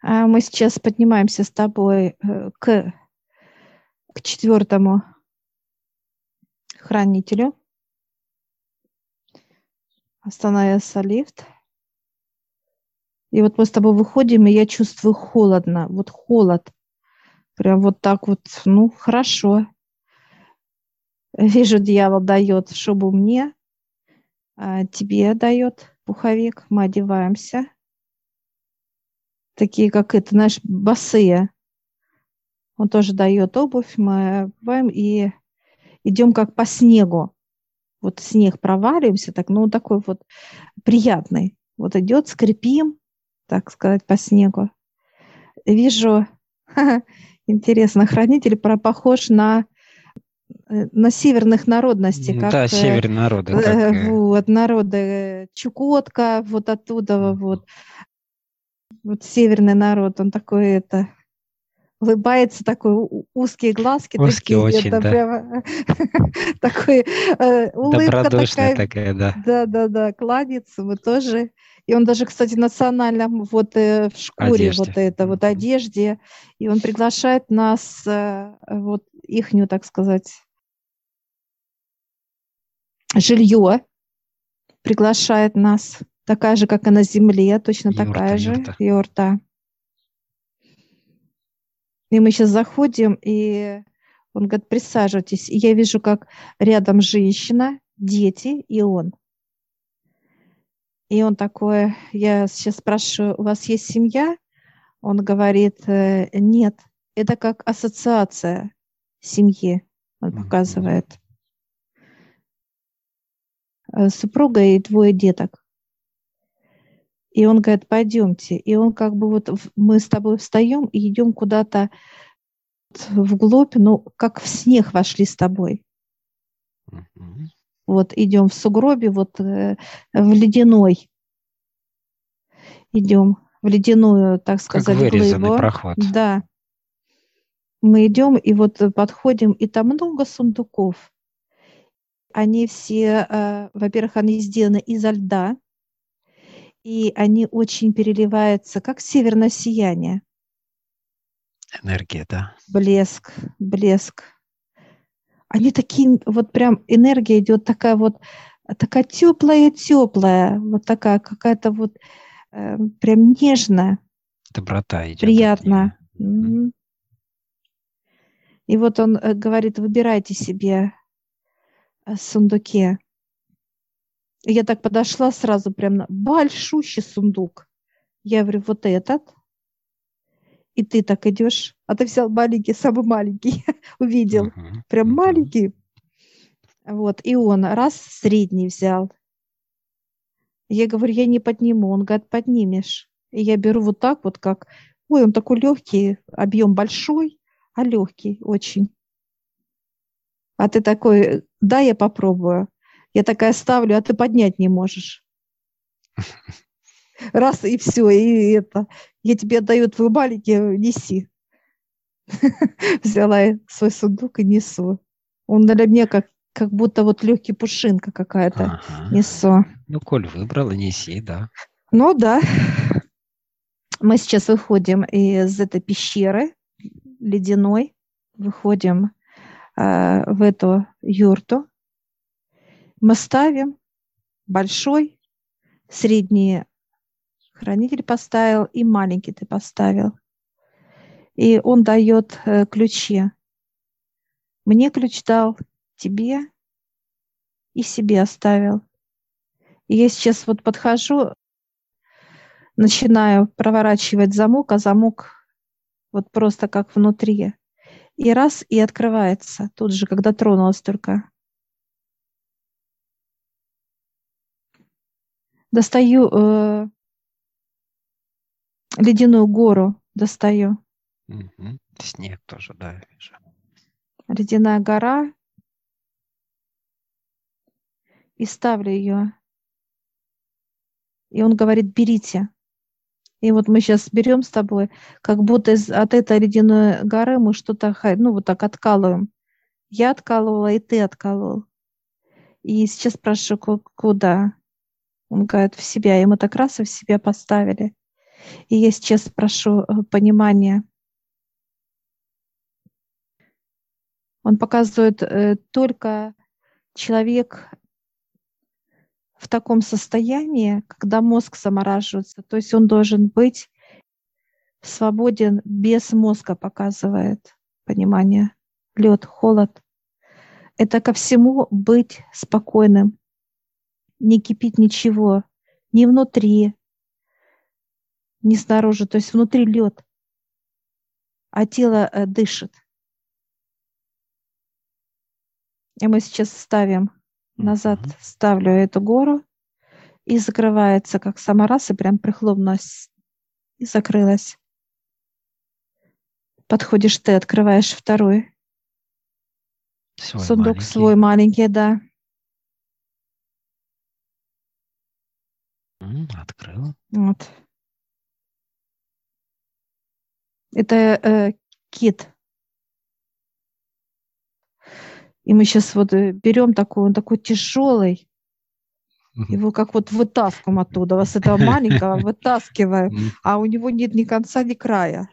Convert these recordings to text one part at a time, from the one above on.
А мы сейчас поднимаемся с тобой э, к, к четвертому хранителю. Остановился лифт. И вот мы с тобой выходим, и я чувствую холодно, вот холод. Прям вот так вот, ну, хорошо. Вижу, дьявол дает шубу мне, а тебе дает пуховик, мы одеваемся. Такие, как это, знаешь, босые. Он тоже дает обувь, мы одеваем и идем как по снегу. Вот снег проваливаемся, так, ну, такой вот приятный. Вот идет, скрипим, так сказать, по снегу. Вижу, интересно, хранитель похож на Э, на северных народностей. Как, да, северные народы. Э, так. Вот, народы Чукотка, вот оттуда вот. Вот северный народ, он такой это улыбается, такой узкие глазки. Узкие такие, очень, это да. Прямо, такой э, улыбка такая, такая, да. Да, да, да, кланяется, мы тоже. И он даже, кстати, национально вот э, в шкуре одежде. вот это, вот одежде. И он приглашает нас, э, вот ихнюю, так сказать, жилье приглашает нас, такая же, как и на земле, точно юрта, такая же, юрта. юрта. И мы сейчас заходим, и он говорит, присаживайтесь. И я вижу, как рядом женщина, дети и он. И он такой, я сейчас спрашиваю, у вас есть семья? Он говорит, «Э, нет, это как ассоциация семьи, он показывает. Э, супруга и двое деток. И он говорит, пойдемте. И он как бы вот, мы с тобой встаем и идем куда-то вглубь, ну, как в снег вошли с тобой. Mm-hmm. Вот идем в сугробе, вот э, в ледяной. Идем в ледяную, так сказать, как глыбу. проход. Да. Мы идем и вот подходим, и там много сундуков. Они все, э, во-первых, они сделаны изо льда, и они очень переливаются, как северное сияние. Энергия, да. Блеск, блеск. Они такие, вот прям энергия идет такая вот, такая теплая-теплая, вот такая какая-то вот э, прям нежная. Доброта идет. Приятно. Mm-hmm. И вот он э, говорит, выбирайте себе Э, сундуке. Я так подошла сразу прям на большущий сундук. Я говорю, вот этот. И ты так идешь. А ты взял маленький, самый маленький. Увидел. Uh-huh. Прям uh-huh. маленький. Вот. И он раз средний взял. Я говорю, я не подниму. Он говорит, поднимешь. И я беру вот так вот, как... Ой, он такой легкий, объем большой, а легкий очень. А ты такой, да, я попробую. Я такая ставлю, а ты поднять не можешь. Раз и все, и это. Я тебе отдаю твою балики, неси. Взяла свой сундук и несу. Он для меня как, как будто вот легкий пушинка какая-то. Ага. Несу. Ну, коль выбрала, неси, да. Ну да. Мы сейчас выходим из этой пещеры ледяной. Выходим Э, в эту юрту. Мы ставим большой, средний хранитель поставил и маленький ты поставил. И он дает э, ключи. Мне ключ дал, тебе и себе оставил. И я сейчас вот подхожу, начинаю проворачивать замок, а замок вот просто как внутри и раз, и открывается тут же, когда тронулась только. Достаю э, ледяную гору, достаю. Угу. Снег тоже, да, я вижу. Ледяная гора. И ставлю ее. И он говорит, берите. И вот мы сейчас берем с тобой, как будто из, от этой ледяной горы мы что-то, ну, вот так откалываем. Я откалывала, и ты откалывал. И сейчас спрашиваю, куда? Он говорит, в себя. И мы так раз и в себя поставили. И я сейчас прошу э, понимания. Он показывает э, только человек в таком состоянии, когда мозг замораживается, то есть он должен быть свободен без мозга, показывает понимание. Лед, холод. Это ко всему быть спокойным, не кипит ничего, ни внутри, ни снаружи, то есть внутри лед, а тело э, дышит. И мы сейчас ставим назад, mm-hmm. ставлю эту гору, и закрывается, как сама раз, и прям прихлопнулась и закрылась. Подходишь ты, открываешь второй. Свой Сундук маленький. свой маленький, да. Открыл. Вот. Это э, кит. И мы сейчас вот э, берем такой, он такой тяжелый, его как вот вытаскиваем оттуда, вас этого маленького вытаскиваем, а у него нет ни конца, ни края.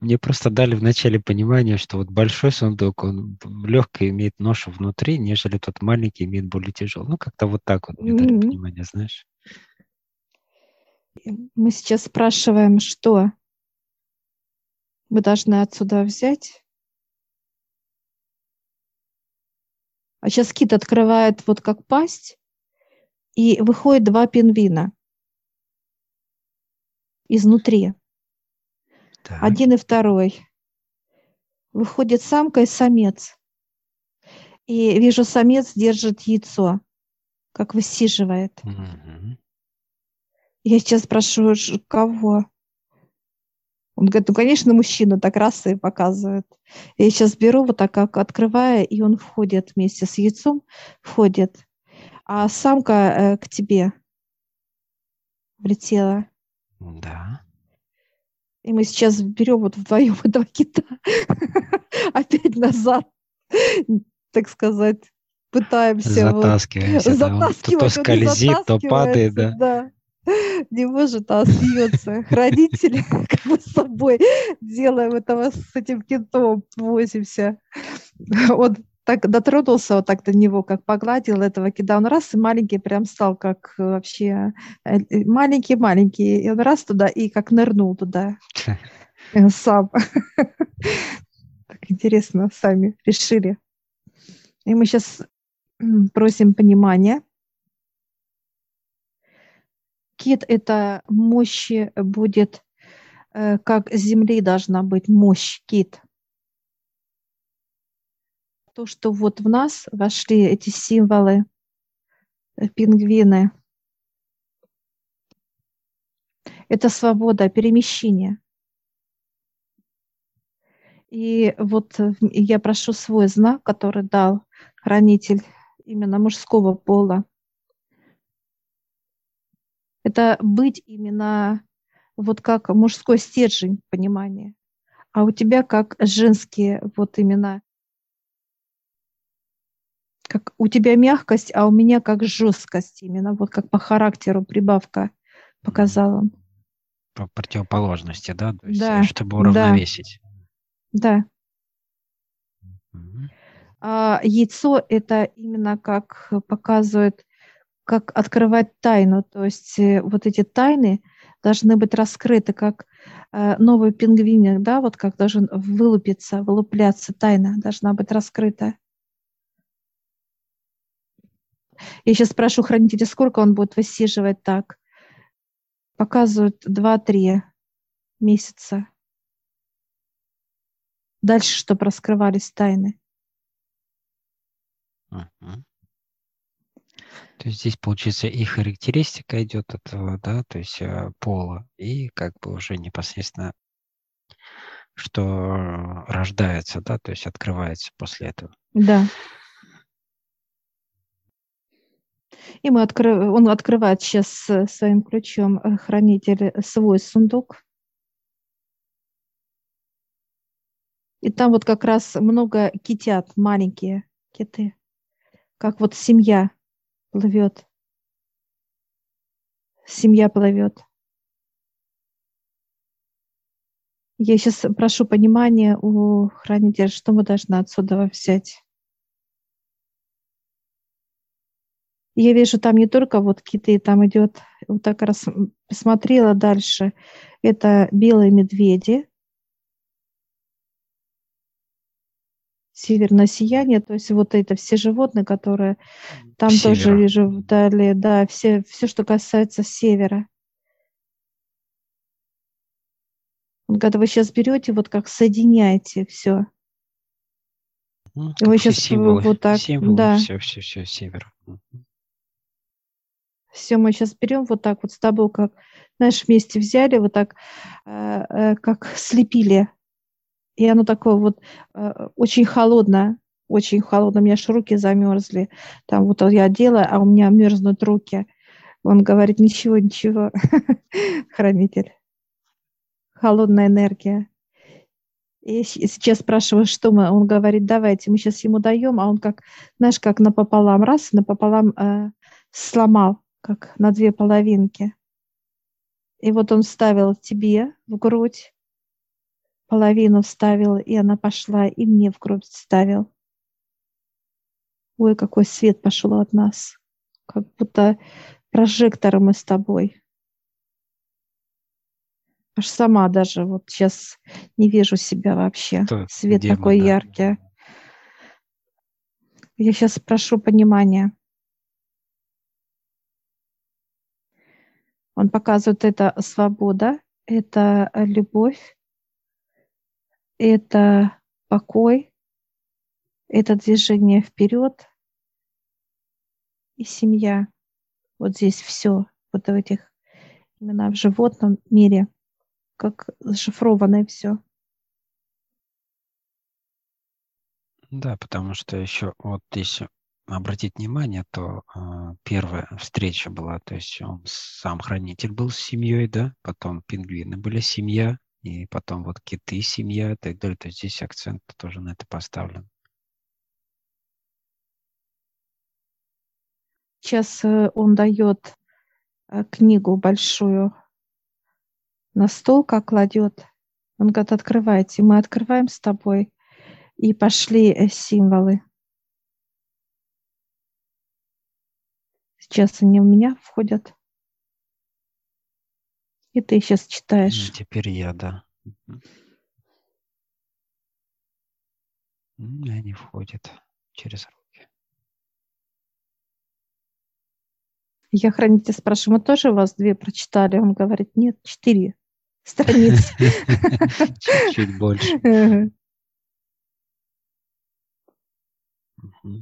Мне просто дали вначале понимание, что вот большой сундук, он легко имеет ношу внутри, нежели тот маленький имеет более тяжелый. Ну, как-то вот так вот мне mm-hmm. дали понимание, знаешь. Мы сейчас спрашиваем, что мы должны отсюда взять. А сейчас кит открывает вот как пасть, и выходит два пингвина изнутри. Так. Один и второй. Выходит самка и самец. И вижу, самец держит яйцо, как высиживает. Угу. Я сейчас спрашиваю, кого? Он говорит, ну, конечно, мужчина так раз и показывает. Я сейчас беру вот так, как открываю, и он входит вместе с яйцом, входит. А самка э, к тебе влетела. Да. И мы сейчас берем вот вдвоем этого кита опять назад, так сказать, пытаемся Затаскиваемся. Вот, затаскивать. То, то скользит, то падает, да. да. Не может, а остается. Хранители как бы с собой делаем этого с этим китом, возимся. Он так дотронулся вот так до него, как погладил этого кида, он раз и маленький прям стал как вообще маленький-маленький, и он раз туда и как нырнул туда сам. Так интересно, сами решили. И мы сейчас просим понимания. Кит – это мощи будет, э, как земли должна быть мощь кит – то, что вот в нас вошли эти символы, э, пингвины, это свобода перемещения. И вот э, я прошу свой знак, который дал хранитель именно мужского пола. Это быть именно вот как мужской стержень понимания, а у тебя как женские вот именно как у тебя мягкость, а у меня как жесткость именно, вот как по характеру прибавка показала. По противоположности, да? То есть, да. Чтобы уравновесить. Да. Угу. А яйцо это именно как показывает, как открывать тайну. То есть э, вот эти тайны должны быть раскрыты, как э, новый пингвиник, да, вот как должен вылупиться, вылупляться тайна, должна быть раскрыта. Я сейчас спрошу хранителя, сколько он будет высиживать так. Показывают 2-3 месяца. Дальше, чтобы раскрывались тайны. Угу. То есть здесь, получается, и характеристика идет этого, да, то есть э, пола, и как бы уже непосредственно, что рождается, да, то есть открывается после этого. Да. И мы откры... он открывает сейчас своим ключом э, хранитель свой сундук. И там вот как раз много китят, маленькие киты, как вот семья плывет. Семья плывет. Я сейчас прошу понимания у хранителя, что мы должны отсюда взять. Я вижу там не только вот киты, там идет, вот так раз посмотрела дальше, это белые медведи, северное сияние, то есть вот это все животные, которые там Севера. тоже вижу далее, да, все, все, что касается севера. Когда вы сейчас берете, вот как соединяете все. Ну, вы сейчас символы, вот так, символы, да. Все, все, все, север. Все, мы сейчас берем вот так вот с тобой, как, знаешь, вместе взяли, вот так, э, э, как слепили. И оно такое вот э, очень холодное, очень холодно. У меня аж руки замерзли. Там вот я делаю, а у меня мерзнут руки. Он говорит, ничего, ничего, хранитель холодная энергия. И сейчас спрашиваю, что мы, он говорит, давайте, мы сейчас ему даем, а он как, знаешь, как напополам, раз, напополам э, сломал, как на две половинки. И вот он вставил тебе в грудь, половину вставил, и она пошла, и мне в грудь вставил. Ой, какой свет пошел от нас. Как будто прожекторы мы с тобой. Аж сама даже вот сейчас не вижу себя вообще. Что, Свет демон, такой да. яркий. Я сейчас прошу понимания. Он показывает это свобода, это любовь, это покой, это движение вперед и семья. Вот здесь все, вот в этих именно в животном мире как зашифрованное все. Да, потому что еще вот если обратить внимание, то э, первая встреча была, то есть он сам хранитель был с семьей, да, потом пингвины были семья, и потом вот киты семья и так далее. То есть здесь акцент тоже на это поставлен. Сейчас э, он дает э, книгу большую на стол как кладет. Он говорит, открывайте. Мы открываем с тобой. И пошли э, символы. Сейчас они у меня входят. И ты сейчас читаешь. Теперь я, да. Они входят через руки. Я хранитель спрашиваю, мы тоже вас две прочитали? Он говорит, нет, четыре страниц. Чуть-чуть больше.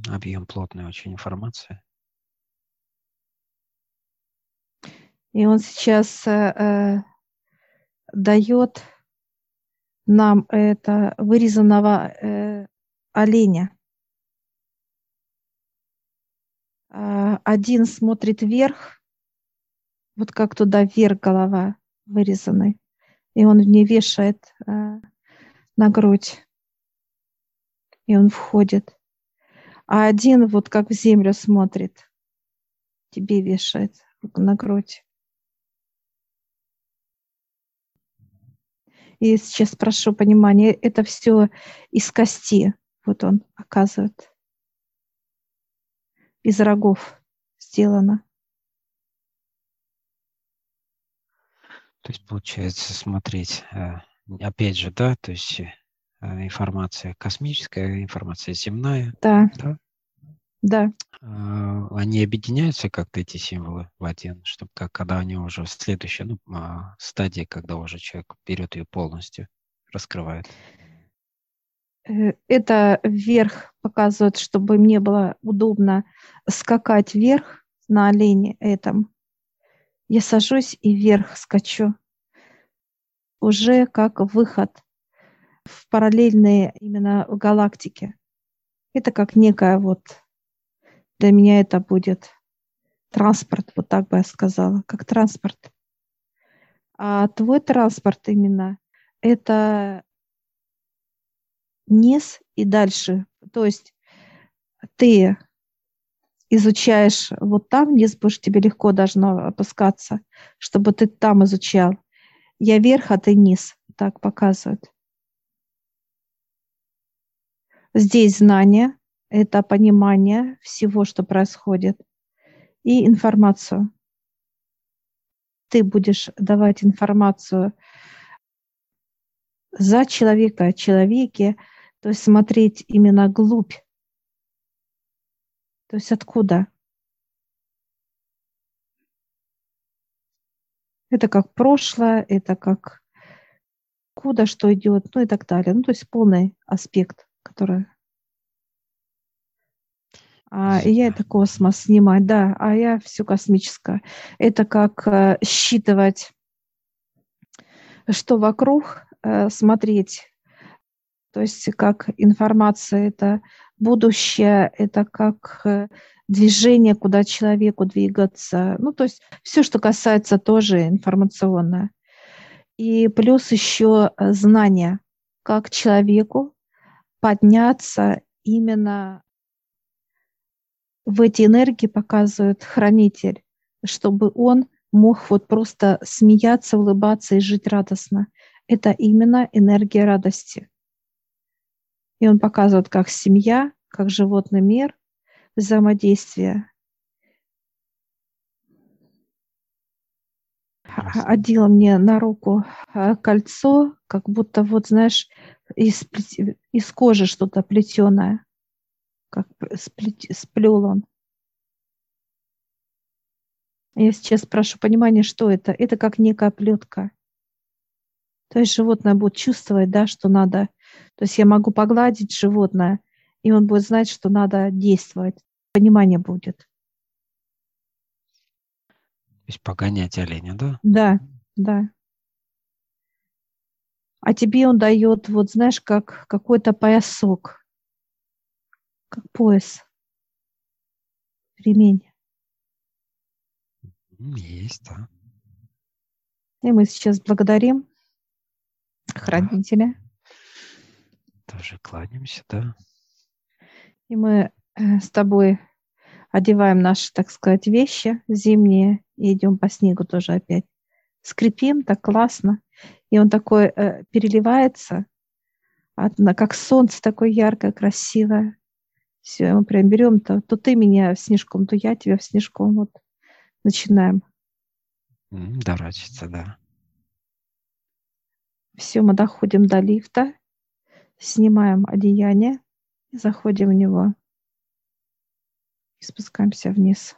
Объем плотной очень информации. И он сейчас э, э, дает нам это вырезанного э, оленя. Э, один смотрит вверх, вот как туда вверх голова вырезанный и он мне вешает э, на грудь, и он входит. А один вот как в землю смотрит, тебе вешает на грудь. И сейчас прошу понимания, это все из кости, вот он оказывает, из рогов сделано. То есть, получается, смотреть, э, опять же, да, то есть э, информация космическая, информация земная. Да. Да. да. А, они объединяются как-то, эти символы, в один, чтобы как, когда они уже в следующей ну, а, стадии, когда уже человек берет ее полностью, раскрывает. Э, это вверх показывает, чтобы мне было удобно скакать вверх на олене этом я сажусь и вверх скачу. Уже как выход в параллельные именно галактики. Это как некая вот, для меня это будет транспорт, вот так бы я сказала, как транспорт. А твой транспорт именно это низ и дальше. То есть ты изучаешь вот там вниз, будешь тебе легко должно опускаться, чтобы ты там изучал. Я вверх, а ты низ. так показывает. Здесь знание – это понимание всего, что происходит, и информацию. Ты будешь давать информацию за человека, о человеке, то есть смотреть именно глубь. То есть откуда? Это как прошлое, это как куда что идет, ну и так далее. Ну, то есть полный аспект, который... А я это космос снимать, да, а я все космическое. Это как э, считывать, что вокруг, э, смотреть. То есть как информация, это будущее, это как э, движение, куда человеку двигаться. Ну, то есть все, что касается тоже информационное. И плюс еще знания, как человеку подняться именно в эти энергии показывает хранитель, чтобы он мог вот просто смеяться, улыбаться и жить радостно. Это именно энергия радости. И он показывает, как семья, как животный мир, взаимодействие. Одела мне на руку а, кольцо, как будто вот, знаешь, из, из кожи что-то плетеное, как сплел он. Я сейчас прошу понимания, что это. Это как некая плетка. То есть животное будет чувствовать, да, что надо то есть я могу погладить животное, и он будет знать, что надо действовать. Понимание будет. То есть погонять оленя, да? Да, да. А тебе он дает, вот знаешь, как какой-то поясок, как пояс, ремень. Есть, да. И мы сейчас благодарим хранителя тоже кланяемся, да. И мы э, с тобой одеваем наши, так сказать, вещи зимние и идем по снегу тоже опять. Скрипим так классно. И он такой э, переливается, как солнце такое яркое, красивое. Все, мы прям берем, то, то ты меня в снежком, то я тебя в снежком. Вот начинаем. Дорачиться, да. Все, мы доходим до лифта снимаем одеяние, заходим в него и спускаемся вниз.